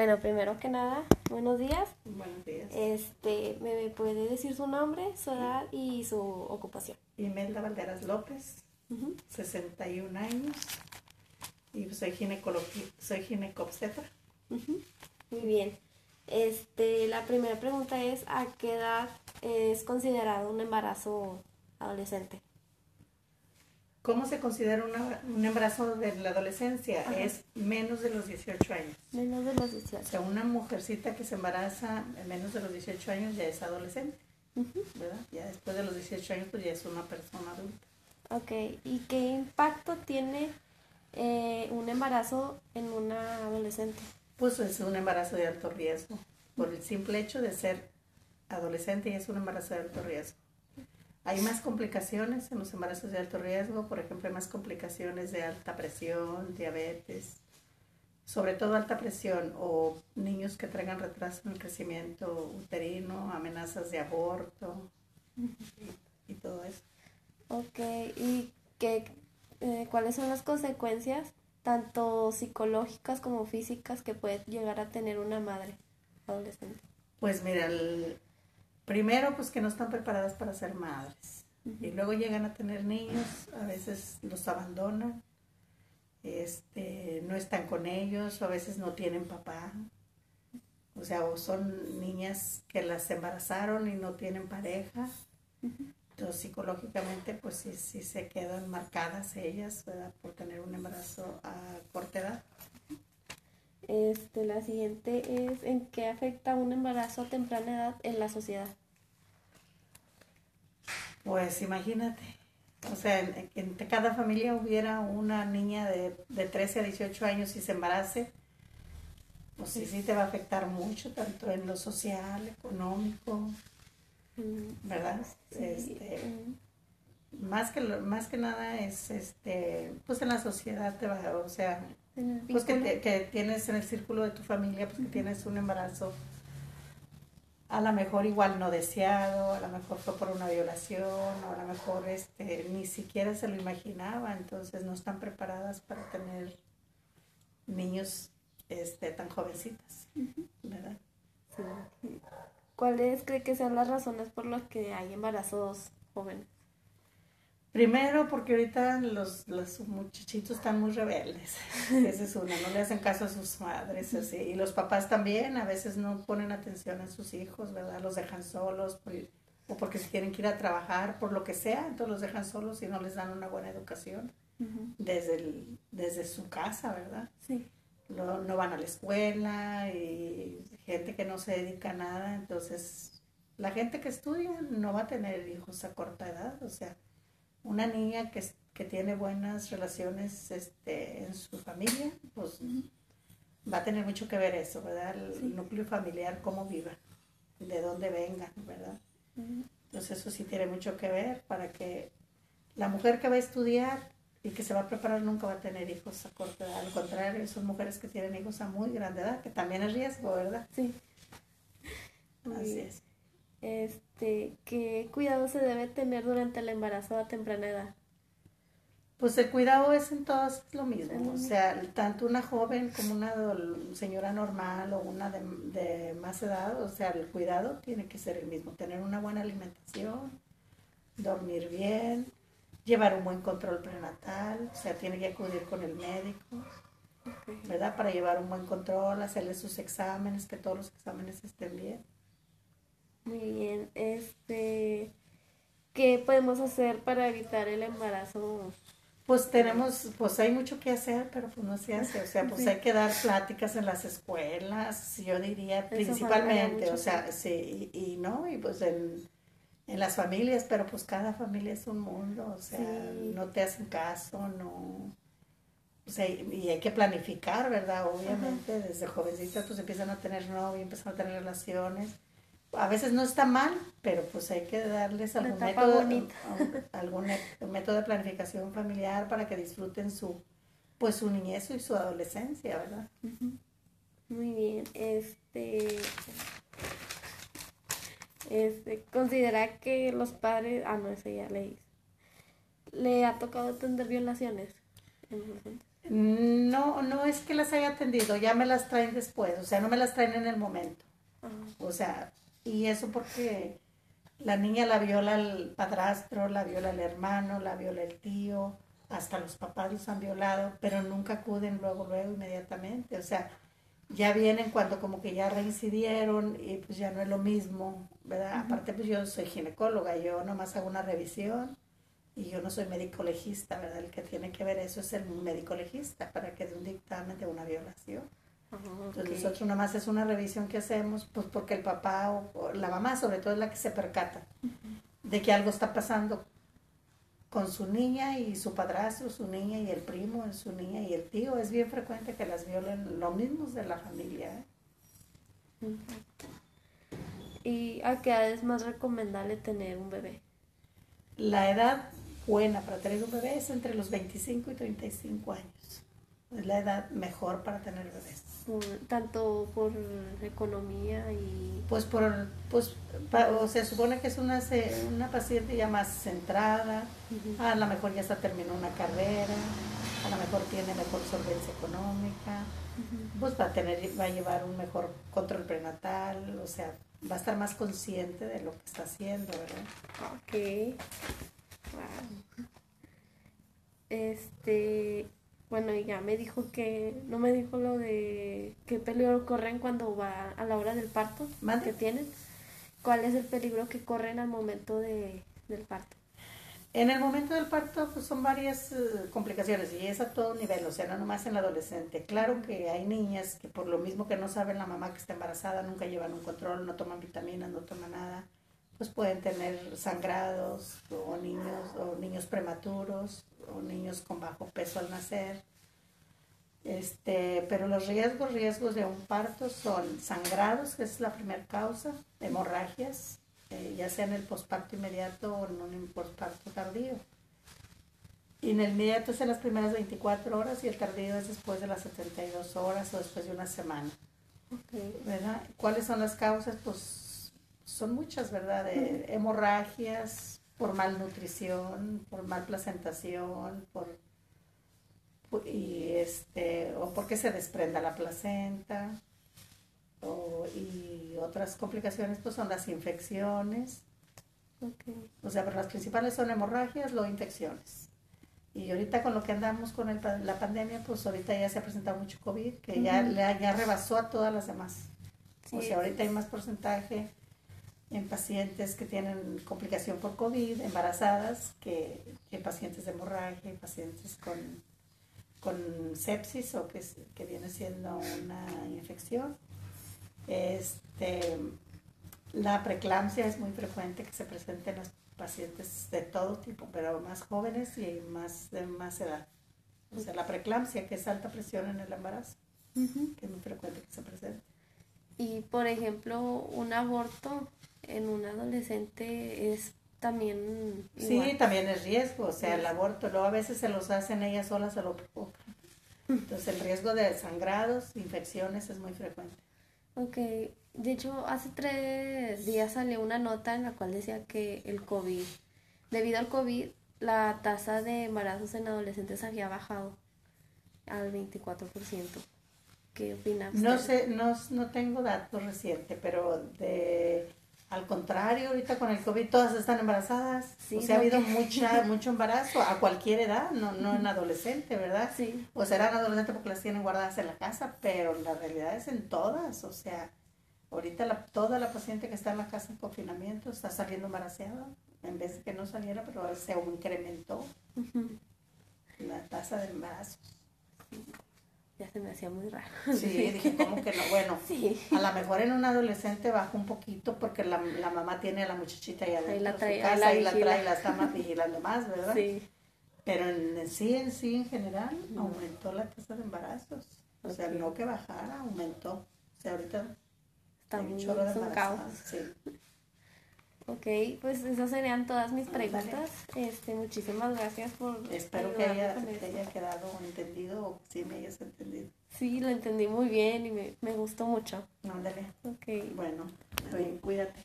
Bueno, primero que nada, buenos días. Buenos días. Este, ¿me puede decir su nombre, su edad y su ocupación? Imelda Valderas López, 61 años. Y soy soy ginecobstetra. Muy bien. Este, la primera pregunta es ¿a qué edad es considerado un embarazo adolescente? ¿Cómo se considera un embarazo de la adolescencia? Es menos de los 18 años. Menos de los 18. O sea, una mujercita que se embaraza en menos de los 18 años ya es adolescente, ¿verdad? Ya después de los 18 años pues ya es una persona adulta. Ok, ¿y qué impacto tiene eh, un embarazo en una adolescente? Pues es un embarazo de alto riesgo, por el simple hecho de ser adolescente y es un embarazo de alto riesgo. Hay más complicaciones en los embarazos de alto riesgo, por ejemplo, hay más complicaciones de alta presión, diabetes, sobre todo alta presión o niños que traigan retraso en el crecimiento uterino, amenazas de aborto y, todo eso. Ok, ¿y qué, eh, cuáles son las consecuencias, tanto psicológicas como físicas, que puede llegar a tener una madre adolescente? Pues mira, el, primero pues que no están preparadas para ser madres. Y luego llegan a tener niños, a veces los abandonan, este, no están con ellos, o a veces no tienen papá, o sea, o son niñas que las embarazaron y no tienen pareja, entonces psicológicamente pues sí, sí se quedan marcadas ellas por tener un embarazo a corta edad. Este, la siguiente es en qué afecta un embarazo a temprana edad en la sociedad. Pues imagínate, o sea, en, en cada familia hubiera una niña de, de, 13 a 18 años y se embarace, pues sí, sí te va a afectar mucho, tanto en lo social, económico, mm. ¿verdad? Este, más que más que nada es este pues en la sociedad te va o sea pues que, que, tienes en el círculo de tu familia pues que tienes un embarazo a lo mejor igual no deseado, a lo mejor fue por una violación, o a lo mejor este, ni siquiera se lo imaginaba, entonces no están preparadas para tener niños este, tan jovencitas, ¿verdad? ¿Cuáles cree que sean las razones por las que hay embarazos jóvenes? Primero, porque ahorita los, los muchachitos están muy rebeldes. Esa es una, no le hacen caso a sus madres, así. Y los papás también a veces no ponen atención a sus hijos, ¿verdad? Los dejan solos o porque se quieren que ir a trabajar, por lo que sea, entonces los dejan solos y no les dan una buena educación desde, el, desde su casa, ¿verdad? Sí. No, no van a la escuela y gente que no se dedica a nada, entonces la gente que estudia no va a tener hijos a corta edad, o sea una niña que, que tiene buenas relaciones este, en su familia, pues va a tener mucho que ver eso, ¿verdad? El núcleo familiar, cómo viva, de dónde vengan, ¿verdad? Entonces eso sí tiene mucho que ver para que la mujer que va a estudiar y que se va a preparar nunca va a tener hijos a corta edad. Al contrario, son mujeres que tienen hijos a muy grande edad, que también es riesgo, ¿verdad? Sí. Así es este, ¿qué cuidado se debe tener durante el embarazo a temprana edad? Pues el cuidado es en todos lo mismo, o sea, tanto una joven como una señora normal o una de, de, más edad, o sea, el cuidado tiene que ser el mismo, tener una buena alimentación, dormir bien, llevar un buen control prenatal, o sea, tiene que acudir con el médico, ¿verdad? Para llevar un buen control, hacerle sus exámenes, que todos los exámenes estén bien. Muy bien, este, ¿qué podemos hacer para evitar el embarazo? Pues tenemos, pues hay mucho que hacer, pero pues no se hace, o sea, pues hay que dar pláticas en las escuelas, yo diría principalmente, o sea, sí, y, no, y pues en, las familias, pero pues cada familia es un mundo, o sea, no te hacen caso, no, o sea, y hay que planificar, ¿verdad? Obviamente, desde jovencitas pues empiezan a tener novio, empiezan a tener relaciones, a veces no está mal, pero pues hay que darles algún método, algún método de planificación familiar para que disfruten su pues su niñez y su adolescencia, ¿verdad? Muy bien, este este considera que los padres, ah no, ese ya le ¿Le ha tocado atender violaciones? No, no es que las haya atendido, ya me las traen después, o sea, no me las traen en el momento. O sea, y eso porque la niña la viola el padrastro, la viola el hermano, la viola el tío, hasta los papás los han violado, pero nunca acuden luego, luego, inmediatamente. O sea, ya vienen cuando como que ya reincidieron y pues ya no es lo mismo, ¿verdad? Aparte pues yo soy ginecóloga, yo nomás hago una revisión y yo no soy médico legista, ¿verdad? El que tiene que ver eso es el médico legista para que dé un dictamen de una violación. Entonces nosotros nomás es una revisión que hacemos, pues porque el papá o, la mamá sobre todo es la que se percata de que algo está pasando con su niña y su padrastro, su niña y el primo, su niña y el tío. Es bien frecuente que las violen los mismos de la familia. ¿eh? ¿Y a qué edad es más recomendable tener un bebé? La edad buena para tener un bebé es entre los 25 y 35 años. Es la edad mejor para tener bebés. Tanto por economía y... Pues por, pues, o se supone que es una, una paciente ya más centrada, a lo mejor ya está terminó una carrera, a lo mejor tiene mejor solvencia económica, pues va a, tener, va a llevar un mejor control prenatal, o sea, va a estar más consciente de lo que está haciendo, ¿verdad? Ok. Wow. Este, bueno, ya me dijo que, no me dijo lo de qué peligro corren cuando va a la hora del parto que tienen. ¿Cuál es el peligro que corren al momento de, del parto? En el momento del parto pues son varias eh, complicaciones y es a todo nivel, o sea, no nomás en la adolescente. Claro que hay niñas que por lo mismo que no saben la mamá que está embarazada, nunca llevan un control, no toman vitaminas, no toman nada, pues pueden tener sangrados o niños o niños prematuros o niños con bajo peso al nacer. Este, pero los riesgos, riesgos de un parto son sangrados, que es la primera causa, hemorragias, eh, ya sea en el posparto inmediato o en un posparto tardío. Y en el inmediato es en las primeras 24 horas y el tardío es después de las 72 horas o después de una semana. ¿verdad? ¿Cuáles son las causas? Pues son muchas, ¿verdad? De hemorragias, por malnutrición, por mal placentación, por y este o porque se desprenda la placenta o, y otras complicaciones pues son las infecciones. O sea pero las principales son hemorragias o infecciones. Y ahorita con lo que andamos con el, la pandemia pues ahorita ya se ha presentado mucho covid que ya ya rebasó a todas las demás. O sea ahorita hay más porcentaje en pacientes que tienen complicación por COVID, embarazadas, que, que pacientes de hemorragia, pacientes con con sepsis o que, que viene siendo una infección. Este, la preeclampsia es muy frecuente que se presente en los pacientes de todo tipo, pero más jóvenes y más de más edad. O sea, la preeclampsia, que es alta presión en el embarazo, que es muy frecuente que se presente. Y, por ejemplo, un aborto en un adolescente es también... Sí, también es riesgo, o sea, el aborto, luego a veces se los hacen ellas solas, se lo provocan. Entonces el riesgo de sangrados, infecciones es muy frecuente. Ok, de hecho hace tres días salió una nota en la cual decía que el COVID, debido al COVID, la tasa de embarazos en adolescentes había bajado al 24%. ¿Qué opinas? No sé, no, no tengo datos recientes, pero de al contrario, ahorita con el COVID todas están embarazadas. o sea, ha habido mucha, mucho embarazo a cualquier edad, no, no en adolescente, ¿verdad? Sí. O serán adolescentes porque las tienen guardadas en la casa, pero la realidad es en todas. O sea, ahorita la, toda la paciente que está en la casa en confinamiento está saliendo embarazada, en vez de que no saliera, pero se incrementó la tasa de embarazo ya se me hacía muy raro. Sí, dije, ¿cómo que no? Bueno, a lo mejor en un adolescente baja un poquito porque la, la mamá tiene a la muchachita ya adentro la trae, su casa y la trae y la está más vigilando más, ¿verdad? Sí. Pero en sí, en sí, en general, aumentó la tasa de embarazos. O sea, no que bajara, aumentó. O sea, ahorita está muy un caos. Sí. Ok, pues esas serían todas mis preguntas. Este, muchísimas gracias por. Espero que haya, haya, quedado entendido o que sí me hayas entendido. Sí, lo entendí muy bien y me, me gustó mucho. Ándale. Ok. Bueno, bien, cuídate.